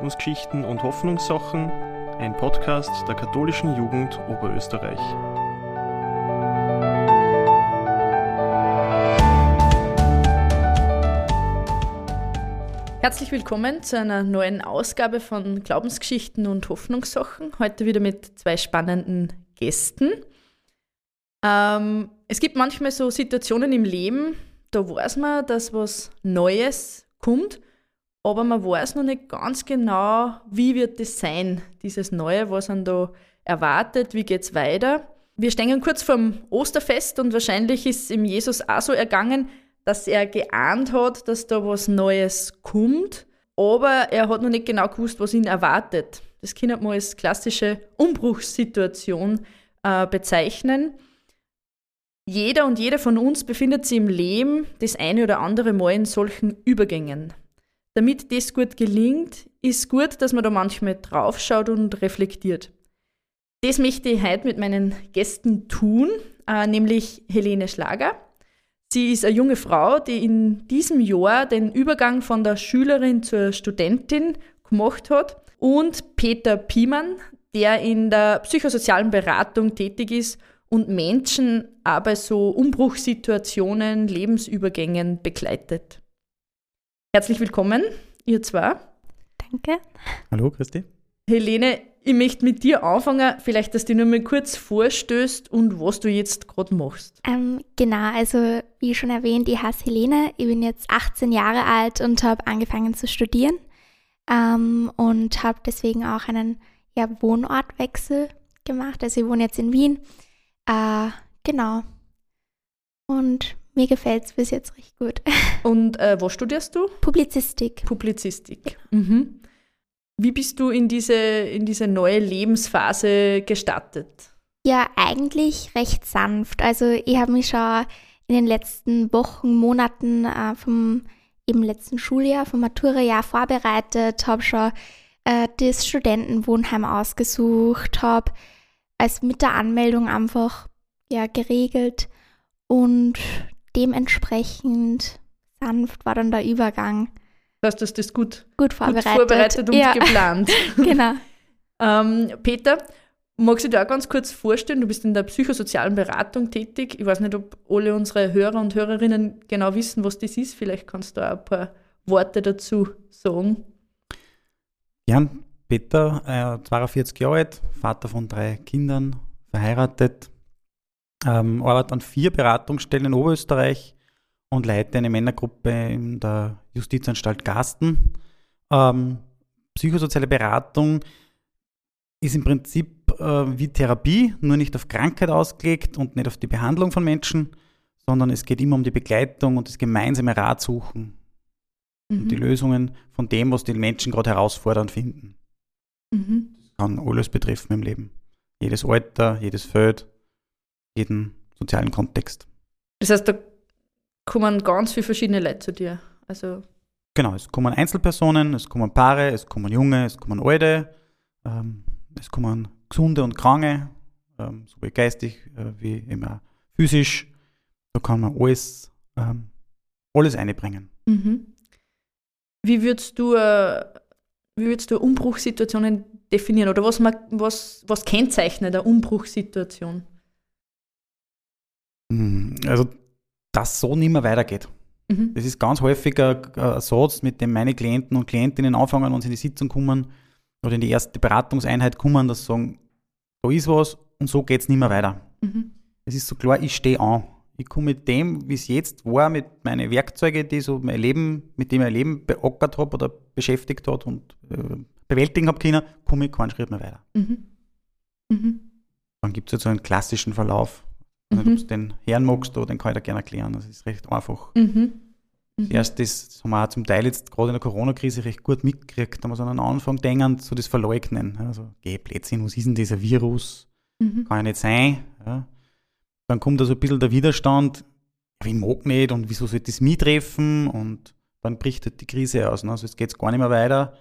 Glaubensgeschichten und Hoffnungssachen, ein Podcast der katholischen Jugend Oberösterreich. Herzlich willkommen zu einer neuen Ausgabe von Glaubensgeschichten und Hoffnungssachen. Heute wieder mit zwei spannenden Gästen. Ähm, es gibt manchmal so Situationen im Leben, da weiß man, dass was Neues kommt, aber man weiß noch nicht ganz genau, wie wird das sein, dieses Neue, was man da erwartet, wie geht es weiter. Wir stehen kurz vorm Osterfest und wahrscheinlich ist ihm Jesus auch so ergangen, dass er geahnt hat, dass da was Neues kommt, aber er hat noch nicht genau gewusst, was ihn erwartet. Das kann man als klassische Umbruchssituation äh, bezeichnen. Jeder und jede von uns befindet sich im Leben das eine oder andere Mal in solchen Übergängen. Damit das gut gelingt, ist gut, dass man da manchmal draufschaut und reflektiert. Das möchte ich heute mit meinen Gästen tun, äh, nämlich Helene Schlager. Sie ist eine junge Frau, die in diesem Jahr den Übergang von der Schülerin zur Studentin gemacht hat. Und Peter Piemann, der in der psychosozialen Beratung tätig ist und Menschen bei so Umbruchssituationen, Lebensübergängen begleitet. Herzlich willkommen, ihr zwei. Danke. Hallo, Christi. Helene, ich möchte mit dir anfangen, vielleicht, dass du nur mal kurz vorstößt und was du jetzt gerade machst. Ähm, genau, also wie schon erwähnt, ich heiße Helene, ich bin jetzt 18 Jahre alt und habe angefangen zu studieren ähm, und habe deswegen auch einen ja, Wohnortwechsel gemacht. Also ich wohne jetzt in Wien äh, genau. Und mir gefällt es bis jetzt recht gut. Und äh, was studierst du? Publizistik. Publizistik. Mhm. Wie bist du in diese, in diese neue Lebensphase gestartet? Ja, eigentlich recht sanft. Also ich habe mich schon in den letzten Wochen, Monaten äh, vom eben letzten Schuljahr, vom Maturajahr vorbereitet, habe schon äh, das Studentenwohnheim ausgesucht, habe als mit der Anmeldung einfach ja geregelt und dementsprechend sanft war dann der Übergang. Das heißt, du hast das gut, gut vorbereitet, gut vorbereitet und ja. geplant. genau. ähm, Peter, magst du dir auch ganz kurz vorstellen, du bist in der psychosozialen Beratung tätig. Ich weiß nicht, ob alle unsere Hörer und Hörerinnen genau wissen, was das ist. Vielleicht kannst du auch ein paar Worte dazu sagen. Ja, Peter, äh, 42 Jahre alt, Vater von drei Kindern, verheiratet, ähm, arbeitet an vier Beratungsstellen in Oberösterreich und leite eine Männergruppe in der Justizanstalt Gasten. Ähm, psychosoziale Beratung ist im Prinzip äh, wie Therapie, nur nicht auf Krankheit ausgelegt und nicht auf die Behandlung von Menschen, sondern es geht immer um die Begleitung und das gemeinsame Ratsuchen mhm. und die Lösungen von dem, was die Menschen gerade herausfordernd finden. Mhm. Das kann alles betreffen im Leben. Jedes Alter, jedes Feld, jeden sozialen Kontext. Das heißt, da kommen ganz viele verschiedene Leute zu dir. Also genau, es kommen Einzelpersonen, es kommen Paare, es kommen Junge, es kommen Alte, ähm, es kommen Gesunde und Kranke, ähm, sowohl geistig äh, wie immer physisch. Da kann man alles, ähm, alles einbringen. Mhm. Wie würdest du äh, wie würdest du Umbruchssituationen definieren? Oder was, was, was kennzeichnet eine Umbruchssituation? Hm, also, dass so nicht mehr weitergeht. Mhm. Das ist ganz häufig ein, ein, Satz, mit dem meine Klienten und Klientinnen anfangen, wenn sie in die Sitzung kommen oder in die erste Beratungseinheit kommen, dass sie sagen, da ist was und so geht es nicht mehr weiter. Mhm. Es ist so klar, ich stehe an. Ich komme mit dem, wie es jetzt war, mit meinen Werkzeugen, die so mein Leben, mit dem ich mein Leben beackert habe oder beschäftigt hat und äh, bewältigen habe können, komme ich keinen Schritt mehr weiter. Mhm. Mhm. Dann gibt es jetzt so einen klassischen Verlauf. Mhm. Ob du den Herrn magst, den kann ich dir gerne erklären. Das ist recht einfach. Mhm. Mhm. Erst das, das haben wir auch zum Teil jetzt gerade in der Corona-Krise recht gut mitgekriegt. Da haben wir so an den Anfang denken, so das Verleugnen. Also, geh, Blödsinn, was ist denn dieser Virus? Mhm. Kann ja nicht sein. Ja dann kommt da so ein bisschen der Widerstand, ich mag nicht und wieso sollte es mich treffen und dann bricht halt die Krise aus. Ne? Also jetzt geht es gar nicht mehr weiter.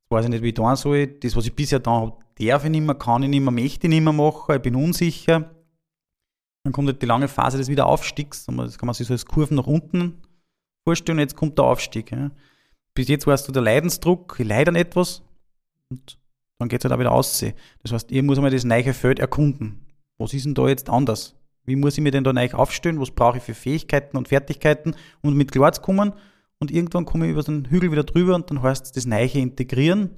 Jetzt weiß ich nicht, wie ich tun soll. Das, was ich bisher da habe, darf ich nicht mehr, kann ich nicht mehr, möchte ich nicht mehr machen, ich bin unsicher. Dann kommt halt die lange Phase des Wiederaufstiegs. Das kann man sich so als Kurven nach unten vorstellen. Jetzt kommt der Aufstieg. Ja. Bis jetzt warst du der Leidensdruck, ich leide an etwas. Und dann geht es halt auch wieder aussehen. Das heißt, ich muss einmal das neue Feld erkunden. Was ist denn da jetzt anders? Wie muss ich mir denn da neu aufstellen? Was brauche ich für Fähigkeiten und Fertigkeiten, um mit klar zu kommen? Und irgendwann komme ich über den Hügel wieder drüber und dann heißt es das Neue integrieren,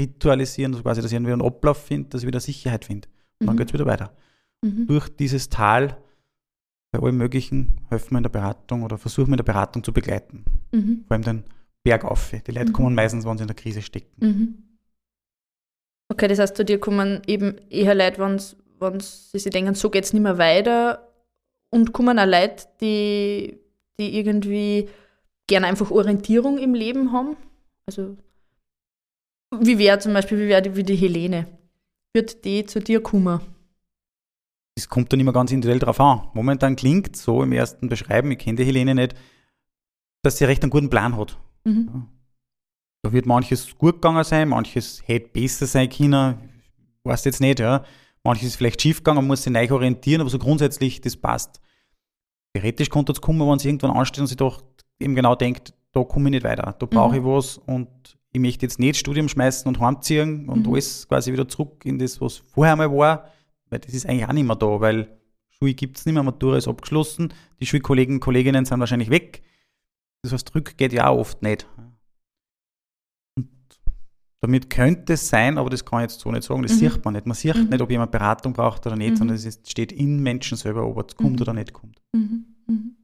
ritualisieren, also quasi, dass ich irgendwie einen Ablauf finde, dass ich wieder Sicherheit finde. Und mhm. dann geht es wieder weiter. Mhm. Durch dieses Tal bei allem Möglichen helfen wir in der Beratung oder versuchen wir in der Beratung zu begleiten. Mhm. Vor allem den Berg auf. Die Leute mhm. kommen meistens, wenn sie in der Krise stecken. Mhm. Okay, das heißt, zu dir kommen eben eher Leute, wenn sie sich denken, so geht es nicht mehr weiter und kommen auch Leute, die, die irgendwie gerne einfach Orientierung im Leben haben. Also wie wäre zum Beispiel, wie wäre die, wie die Helene? Wird die zu dir kommen? Das kommt dann immer ganz individuell drauf an. Momentan klingt so im ersten Beschreiben, ich kenne die Helene nicht, dass sie recht einen guten Plan hat. Mhm. Ja. Da wird manches gut gegangen sein, manches hätte besser sein können, weiß jetzt nicht, ja. Manches ist vielleicht schief gegangen, man muss sich neu orientieren, aber so grundsätzlich, das passt. Theoretisch könnte es kommen, wenn sie irgendwann ansteht und sich doch eben genau denkt, da komme ich nicht weiter, da brauche mhm. ich was und ich möchte jetzt nicht Studium schmeißen und heimziehen und mhm. alles quasi wieder zurück in das, was vorher mal war, weil das ist eigentlich auch nicht mehr da, weil Schule gibt es nicht mehr, Matura ist abgeschlossen, die Schulkollegen und Kolleginnen sind wahrscheinlich weg. Das heißt, Rück geht ja auch oft nicht. Und damit könnte es sein, aber das kann ich jetzt so nicht sagen, das mhm. sieht man nicht. Man sieht mhm. nicht, ob jemand Beratung braucht oder nicht, mhm. sondern es steht in Menschen selber, ob es kommt mhm. oder nicht kommt. Mhm. Mhm.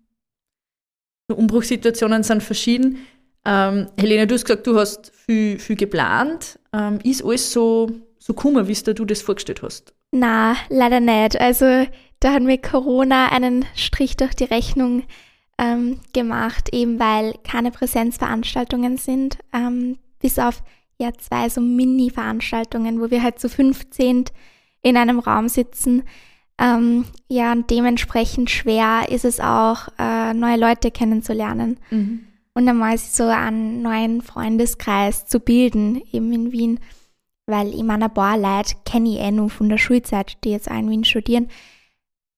Umbruchssituationen sind verschieden. Ähm, Helene, du hast gesagt, du hast viel, viel geplant. Ähm, ist alles so, so gekommen, wie du das vorgestellt hast? Na, leider nicht. Also da hat mir Corona einen Strich durch die Rechnung ähm, gemacht, eben weil keine Präsenzveranstaltungen sind, ähm, bis auf ja zwei so Mini-Veranstaltungen, wo wir halt zu 15 in einem Raum sitzen. Ähm, ja, und dementsprechend schwer ist es auch, äh, neue Leute kennenzulernen. Mhm. Und dann mal so einen neuen Freundeskreis zu bilden, eben in Wien. Weil ich meine, ein paar Leute kenne ich eh nur von der Schulzeit, die jetzt auch in Wien studieren.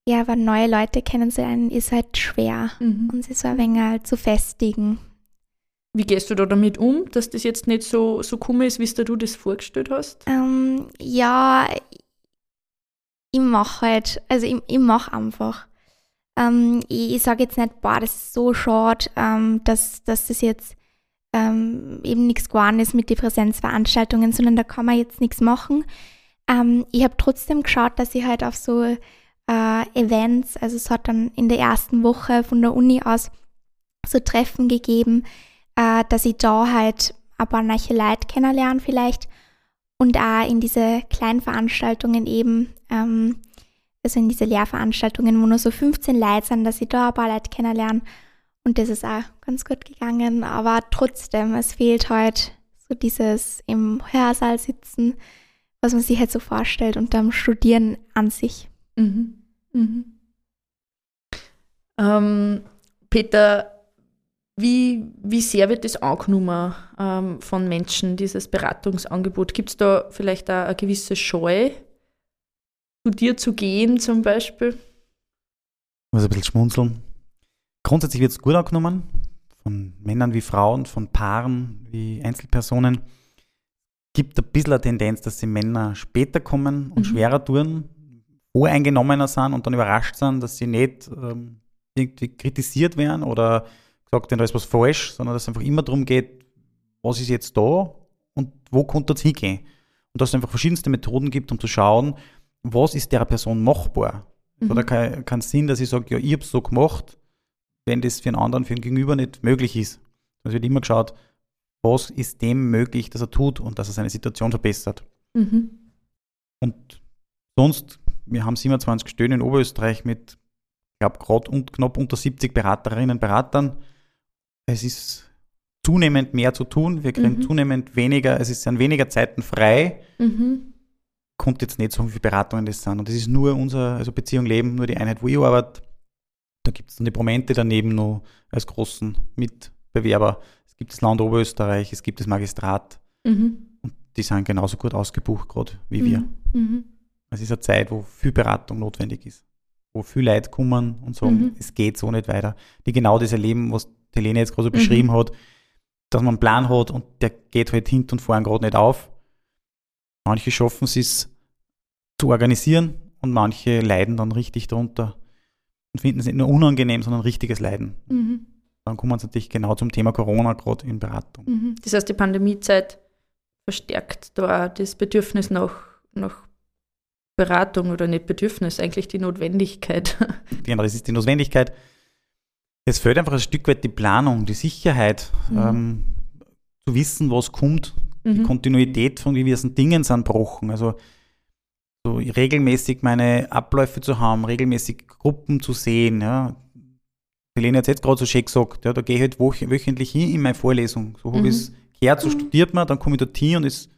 Ja, aber neue Leute kennenzulernen ist halt schwer mhm. und sie so ein wenig halt zu festigen. Wie gehst du da damit um, dass das jetzt nicht so, so komisch ist, wie du das vorgestellt hast? Ähm, ja, ich mache halt, also ich, ich mache einfach. Ähm, ich, ich sage jetzt nicht, boah, das ist so schade, ähm, dass, dass das jetzt ähm, eben nichts geworden ist mit den Präsenzveranstaltungen, sondern da kann man jetzt nichts machen. Ähm, ich habe trotzdem geschaut, dass ich halt auf so äh, Events, also es hat dann in der ersten Woche von der Uni aus so Treffen gegeben, äh, dass ich da halt ein paar neue Leute kennenlerne vielleicht und auch in diese kleinen Veranstaltungen eben, ähm, also in diese Lehrveranstaltungen, wo nur so 15 Leute sind, dass ich da ein paar Leute kennenlerne. Und das ist auch ganz gut gegangen. Aber trotzdem, es fehlt halt so dieses im Hörsaal sitzen, was man sich halt so vorstellt und dann Studieren an sich. Mhm. Mhm. Ähm, Peter, wie, wie sehr wird das angenommen ähm, von Menschen, dieses Beratungsangebot? Gibt es da vielleicht auch eine gewisse Scheu, zu dir zu gehen zum Beispiel? Ich muss ein bisschen schmunzeln. Grundsätzlich wird es gut angenommen, von Männern wie Frauen, von Paaren wie Einzelpersonen. Gibt ein bisschen eine Tendenz, dass die Männer später kommen und mhm. schwerer tun, voreingenommener sind und dann überrascht sind, dass sie nicht ähm, irgendwie kritisiert werden oder gesagt, da ist was falsch, sondern dass es einfach immer darum geht, was ist jetzt da und wo könnte es hingehen. Und dass es einfach verschiedenste Methoden gibt, um zu schauen, was ist der Person machbar. Mhm. Oder kein, kein Sinn, dass ich sage, ja, ich habe es so gemacht, wenn das für einen anderen, für einen Gegenüber nicht möglich ist. Es wird immer geschaut, was ist dem möglich, dass er tut und dass er seine Situation verbessert. Mhm. Und sonst, wir haben 27 Stellen in Oberösterreich mit, ich glaube, gerade und knapp unter 70 Beraterinnen und Beratern es ist zunehmend mehr zu tun. Wir kriegen mhm. zunehmend weniger, es ist an weniger Zeiten frei. Mhm. Kommt jetzt nicht so, wie viele Beratungen das sind. Und das ist nur unser, also Beziehung Leben, nur die Einheit, wo ich arbeite. Da gibt es dann die Promente daneben noch als großen Mitbewerber. Es gibt das Land Oberösterreich, es gibt das Magistrat. Mhm. Und die sind genauso gut ausgebucht gerade wie wir. Mhm. mhm. Es ist eine Zeit, wo viel Beratung notwendig ist. Wo viele Leute kommen und sagen, mhm. es geht so nicht weiter. Die genau das erleben, was die Lene jetzt gerade so beschrieben mhm. hat, dass man einen Plan hat und der geht halt hinten und vorne gerade nicht auf. Manche schaffen es zu organisieren und manche leiden dann richtig darunter und finden es nicht nur unangenehm, sondern richtiges Leiden. Mhm. Dann kommen wir natürlich genau zum Thema Corona, gerade in Beratung. Mhm. Das heißt, die Pandemiezeit verstärkt da das Bedürfnis nach, nach Beratung oder nicht Bedürfnis, eigentlich die Notwendigkeit. Genau, das ist die Notwendigkeit. Es fehlt einfach ein Stück weit die Planung, die Sicherheit, mhm. ähm, zu wissen, was kommt, mhm. die Kontinuität von gewissen Dingen sind gebrochen. Also so regelmäßig meine Abläufe zu haben, regelmäßig Gruppen zu sehen. Ja. Helene hat es jetzt gerade so schön gesagt, ja, da gehe ich halt wöchentlich hin in meine Vorlesung. So habe ich es gehört, so mhm. studiert man, dann komme ich dorthin und es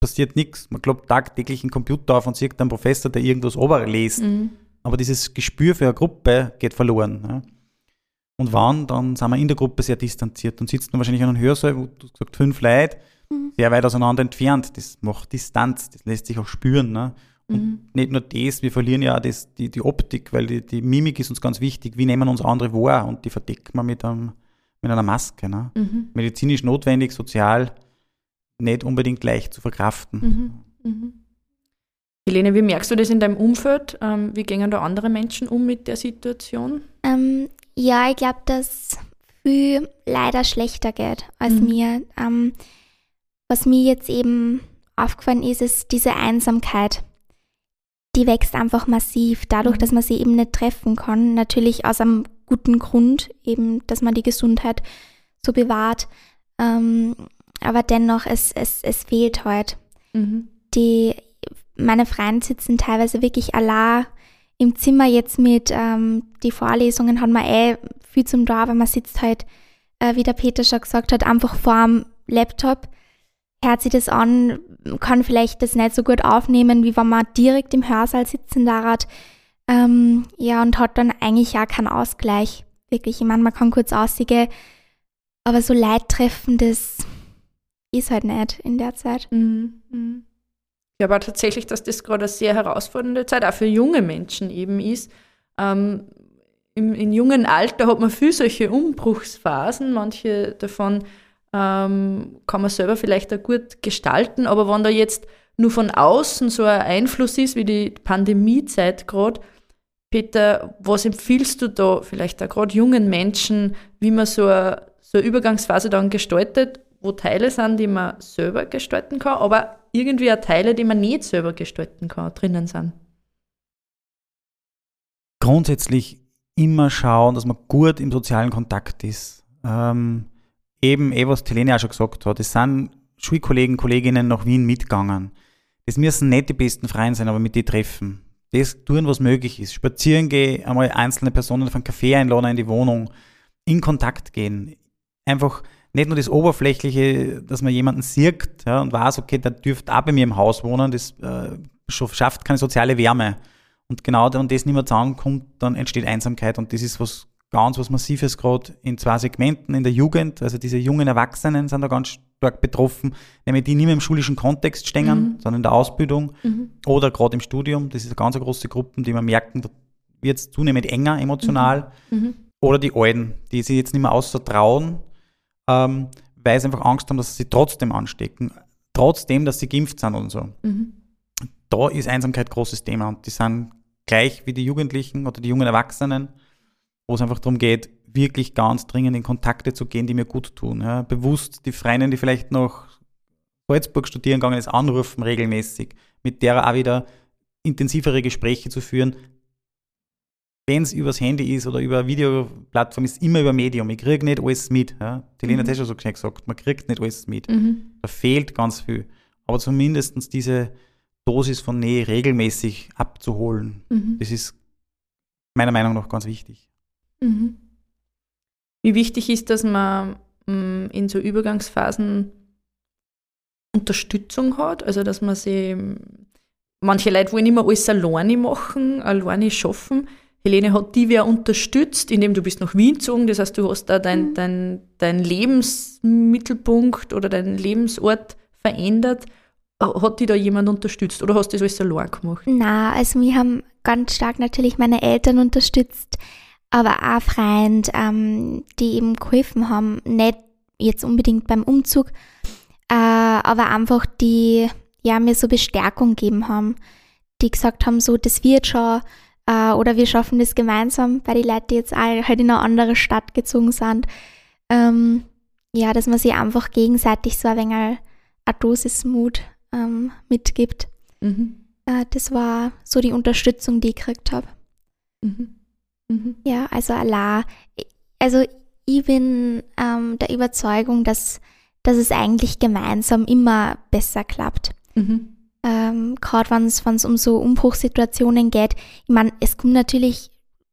passiert nichts. Man klappt tagtäglich einen Computer auf und sieht einen Professor, der irgendwas oberliest. Mhm. Aber dieses Gespür für eine Gruppe geht verloren. Ja. Und wann, dann sind wir in der Gruppe sehr distanziert und sitzen wahrscheinlich an einem Hörsaal, wo du gesagt fünf Leute, mhm. sehr weit auseinander entfernt. Das macht Distanz, das lässt sich auch spüren. Ne? Und mhm. nicht nur das, wir verlieren ja auch das, die, die Optik, weil die, die Mimik ist uns ganz wichtig. Wie nehmen uns andere wahr? Und die verdecken wir mit, einem, mit einer Maske. Ne? Mhm. Medizinisch notwendig, sozial nicht unbedingt leicht zu verkraften. Mhm. Mhm. Helene, wie merkst du das in deinem Umfeld? Ähm, wie gehen da andere Menschen um mit der Situation? Ähm, ja, ich glaube, dass viel leider schlechter geht als mhm. mir. Ähm, was mir jetzt eben aufgefallen ist, ist diese Einsamkeit. Die wächst einfach massiv, dadurch, mhm. dass man sie eben nicht treffen kann. Natürlich aus einem guten Grund, eben, dass man die Gesundheit so bewahrt. Ähm, aber dennoch, es, es, es fehlt heute. Mhm. Die, meine Freunde sitzen teilweise wirklich allein im Zimmer jetzt mit ähm, die Vorlesungen hat man eh viel zum da, aber man sitzt halt, äh, wie der Peter schon gesagt hat, einfach vor dem Laptop, hört sich das an, kann vielleicht das nicht so gut aufnehmen, wie wenn man direkt im Hörsaal sitzen darf. Ähm, ja, und hat dann eigentlich auch keinen Ausgleich. Wirklich, ich meine, man kann kurz aussehen, aber so Leid treffen, das ist halt nicht in der Zeit. Mhm. Mhm. Ich glaube tatsächlich, dass das gerade eine sehr herausfordernde Zeit auch für junge Menschen eben ist. Ähm, im, in jungen Alter hat man viel solche Umbruchsphasen. Manche davon ähm, kann man selber vielleicht auch gut gestalten. Aber wenn da jetzt nur von außen so ein Einfluss ist, wie die Pandemiezeit gerade, Peter, was empfiehlst du da vielleicht auch gerade jungen Menschen, wie man so eine, so eine Übergangsphase dann gestaltet, wo Teile sind, die man selber gestalten kann, aber irgendwie auch Teile, die man nicht selber gestalten kann, drinnen sind. Grundsätzlich immer schauen, dass man gut im sozialen Kontakt ist. Ähm, eben, eh, was Helene auch schon gesagt hat, es sind Schulkollegen, Kolleginnen nach Wien mitgegangen. Das müssen nicht die besten Freunde sein, aber mit die treffen. Das tun, was möglich ist. Spazieren gehen, einmal einzelne Personen von Kaffee einladen in die Wohnung, in Kontakt gehen. Einfach nicht nur das Oberflächliche, dass man jemanden sieht ja, und weiß, okay, der dürfte auch bei mir im Haus wohnen, das äh, schafft keine soziale Wärme. Und genau wenn das nicht mehr zusammenkommt, dann entsteht Einsamkeit. Und das ist was ganz was Massives gerade in zwei Segmenten in der Jugend. Also diese jungen Erwachsenen sind da ganz stark betroffen, nämlich die nicht mehr im schulischen Kontext stehen, mhm. sondern in der Ausbildung mhm. oder gerade im Studium. Das ist eine ganz große Gruppe, die man merken, da wird es zunehmend enger emotional. Mhm. mhm. Oder die Alten, die sich jetzt nicht mehr außer trauen, ähm, weil sie einfach Angst haben, dass sie trotzdem anstecken, trotzdem, dass sie geimpft sind und so. Mhm. Da ist Einsamkeit ein großes Thema und die sind gleich wie die Jugendlichen oder die jungen Erwachsenen, wo es einfach darum geht, wirklich ganz dringend in Kontakte zu gehen, die mir gut tun. Ja. Bewusst die Freundin, die vielleicht noch Salzburg studieren gegangen ist, anrufen regelmäßig, mit der auch wieder intensivere Gespräche zu führen, wenn es übers Handy ist oder über eine Videoplattform, ist immer über Medium. Ich kriege nicht alles mit. Ja? Die Lena mhm. hat ja schon so gesagt, man kriegt nicht alles mit. Mhm. Da fehlt ganz viel. Aber zumindest diese Dosis von Nähe regelmäßig abzuholen, mhm. das ist meiner Meinung nach ganz wichtig. Mhm. Wie wichtig ist, dass man mm, in so Übergangsphasen Unterstützung hat, also dass man sie, manche Leute wollen immer alles alleine machen, alleine schaffen. Helene hat die wer unterstützt, indem du bist nach Wien gezogen. Das heißt, du hast da deinen mhm. dein, dein Lebensmittelpunkt oder deinen Lebensort verändert. Hat die da jemand unterstützt oder hast du das alles allein gemacht? Na, also wir haben ganz stark natürlich meine Eltern unterstützt, aber auch Freunde, ähm, die eben geholfen haben. Nicht jetzt unbedingt beim Umzug, äh, aber einfach die ja, mir so Bestärkung gegeben haben, die gesagt haben, so, das wird schon, äh, oder wir schaffen das gemeinsam, weil die Leute jetzt alle halt in eine andere Stadt gezogen sind. Ähm, ja, dass man sich einfach gegenseitig so ein wenig eine Dosis Mut ähm, mitgibt. Mhm. Äh, das war so die Unterstützung, die ich gekriegt habe. Mhm. Mhm. Ja, also Allah, also ich bin ähm, der Überzeugung, dass, dass es eigentlich gemeinsam immer besser klappt. Mhm. Ähm, Gerade wenn es um so Umbruchssituationen geht. Ich meine, es kommt natürlich,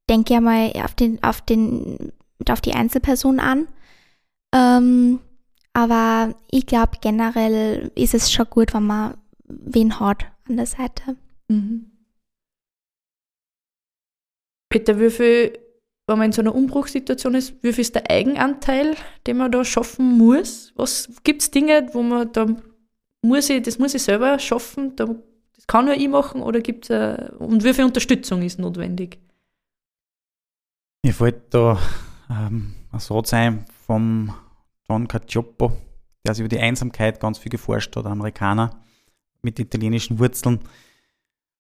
denke ich mal, auf, den, auf, den, auf die Einzelperson an. Ähm, aber ich glaube, generell ist es schon gut, wenn man wen hat an der Seite. Mhm. Peter, wie viel, wenn man in so einer Umbruchssituation ist, wie viel ist der Eigenanteil, den man da schaffen muss? Was gibt es Dinge, wo man da muss ich, das muss ich selber schaffen, da, das kann nur ich machen oder gibt es und wie viel Unterstützung ist notwendig? Mir fällt da ähm, ein Satz ein vom John Cacioppo, der sich über die Einsamkeit ganz viel geforscht hat, Amerikaner mit italienischen Wurzeln.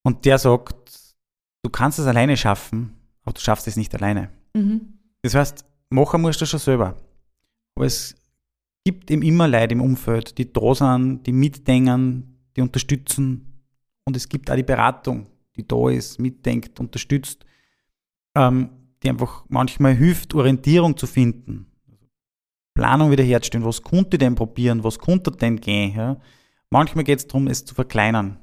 Und der sagt, du kannst es alleine schaffen, aber du schaffst es nicht alleine. Mhm. Das heißt, machen musst du schon selber. Aber es gibt eben immer Leute im Umfeld, die da sind, die mitdenken, die unterstützen. Und es gibt auch die Beratung, die da ist, mitdenkt, unterstützt, ähm, die einfach manchmal hilft, Orientierung zu finden. Planung wiederherzustellen, was konnte denn probieren, was konnte denn gehen. Ja? Manchmal geht es darum, es zu verkleinern.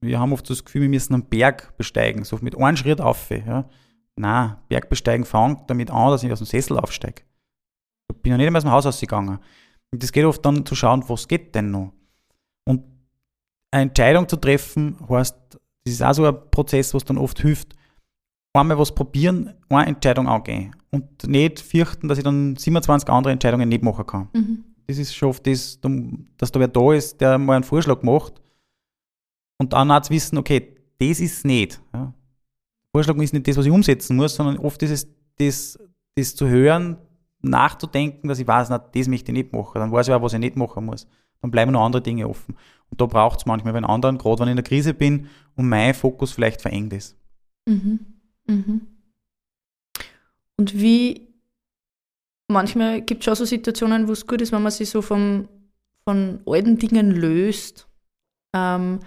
Wir haben oft das Gefühl, wir müssen einen Berg besteigen, so mit einem Schritt auf. Ja? Nein, Bergbesteigen fängt damit an, dass ich aus dem Sessel aufsteige. Ich bin ja nicht einmal aus dem Haus ausgegangen. Und das geht oft dann zu schauen, was geht denn noch. Und eine Entscheidung zu treffen, heißt, das ist auch so ein Prozess, was dann oft hilft, einmal was probieren, eine Entscheidung angehen und nicht fürchten, dass ich dann 27 andere Entscheidungen nicht machen kann. Mhm. Das ist schon oft das, dass da wer da ist, der mal einen Vorschlag macht und dann auch zu wissen, okay, das ist es nicht. Ja. Vorschlag ist nicht das, was ich umsetzen muss, sondern oft ist es das, das zu hören, nachzudenken, dass ich weiß, na, das möchte ich nicht machen. Dann weiß ich auch, was ich nicht machen muss. Dann bleiben noch andere Dinge offen. Und da braucht es manchmal bei anderen, gerade wenn ich in der Krise bin und mein Fokus vielleicht verengt ist. Mhm. Mhm. Und wie manchmal gibt es auch so Situationen, wo es gut ist, wenn man sich so vom, von alten Dingen löst. Ähm,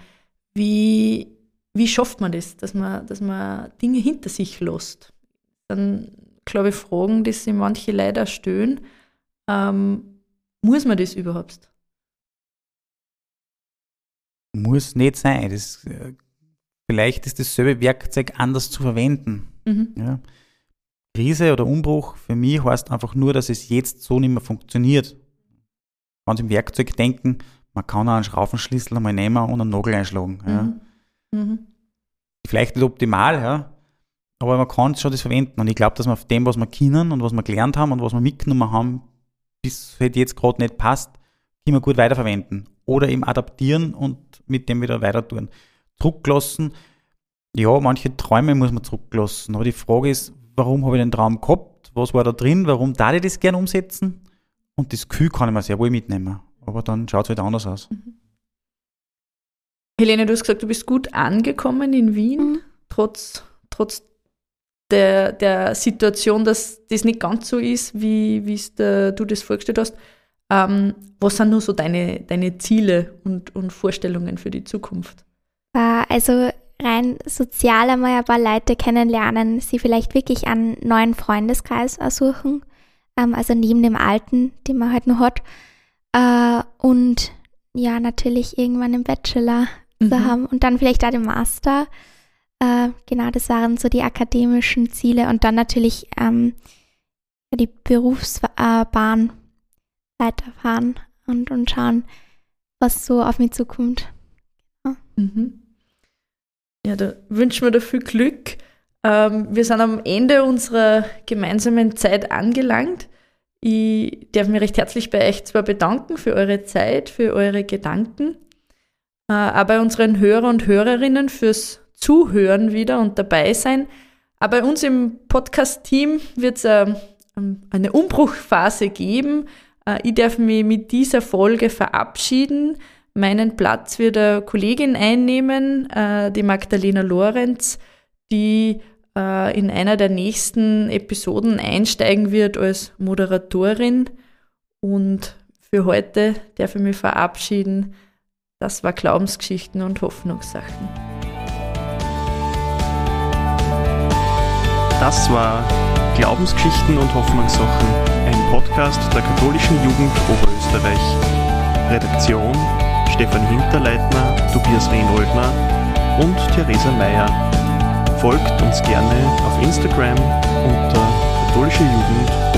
wie, wie schafft man das, dass man, dass man Dinge hinter sich lässt? Dann, glaube ich, Fragen, die sich manche leider stellen. Ähm, muss man das überhaupt? Muss nicht sein. Das, äh, vielleicht ist dasselbe Werkzeug anders zu verwenden. Mhm. Ja. Krise oder Umbruch für mich heißt einfach nur, dass es jetzt so nicht mehr funktioniert. Ganz im Werkzeug denken, man kann auch einen Schraufenschlüssel einmal nehmen und einen Nagel einschlagen. Ja. Mhm. Mhm. Vielleicht nicht optimal, ja, aber man kann schon das verwenden. Und ich glaube, dass wir auf dem, was wir können und was wir gelernt haben und was wir mitgenommen haben, bis halt jetzt gerade nicht passt, wir gut weiterverwenden. Oder eben adaptieren und mit dem wieder weiter tun. Zurücklassen, ja, manche Träume muss man zurücklassen. Aber die Frage ist, warum habe ich den Traum gehabt? Was war da drin? Warum darf ich das gerne umsetzen? Und das Gefühl kann ich mir sehr wohl mitnehmen. Aber dann schaut es halt anders aus. Mhm. Helene, du hast gesagt, du bist gut angekommen in Wien, mhm. trotz, trotz der, der Situation, dass das nicht ganz so ist, wie du das vorgestellt hast. Ähm, was sind nur so deine, deine Ziele und, und Vorstellungen für die Zukunft? Äh, also rein sozial einmal ein paar Leute kennenlernen, sie vielleicht wirklich einen neuen Freundeskreis ersuchen, ähm, also neben dem alten, den man halt noch hat. Äh, und ja, natürlich irgendwann einen Bachelor mhm. zu haben und dann vielleicht auch den Master. Äh, genau, das waren so die akademischen Ziele und dann natürlich ähm, die Berufsbahn weiterfahren und, und schauen, was so auf mich zukommt. Ja. Mhm. Ja, da wünschen wir viel Glück. Ähm, wir sind am Ende unserer gemeinsamen Zeit angelangt. Ich darf mich recht herzlich bei euch zwar bedanken für eure Zeit, für eure Gedanken, äh, aber bei unseren Hörer und Hörerinnen fürs Zuhören wieder und dabei sein. Aber bei uns im Podcast-Team wird es äh, eine Umbruchphase geben. Äh, ich darf mich mit dieser Folge verabschieden Meinen Platz wird eine Kollegin einnehmen, äh, die Magdalena Lorenz, die äh, in einer der nächsten Episoden einsteigen wird als Moderatorin. Und für heute darf ich mich verabschieden. Das war Glaubensgeschichten und Hoffnungssachen. Das war Glaubensgeschichten und Hoffnungssachen, ein Podcast der katholischen Jugend Oberösterreich. Redaktion Stefan Hinterleitner, Tobias Rehnoldner und Theresa Meyer. Folgt uns gerne auf Instagram unter katholische Jugend.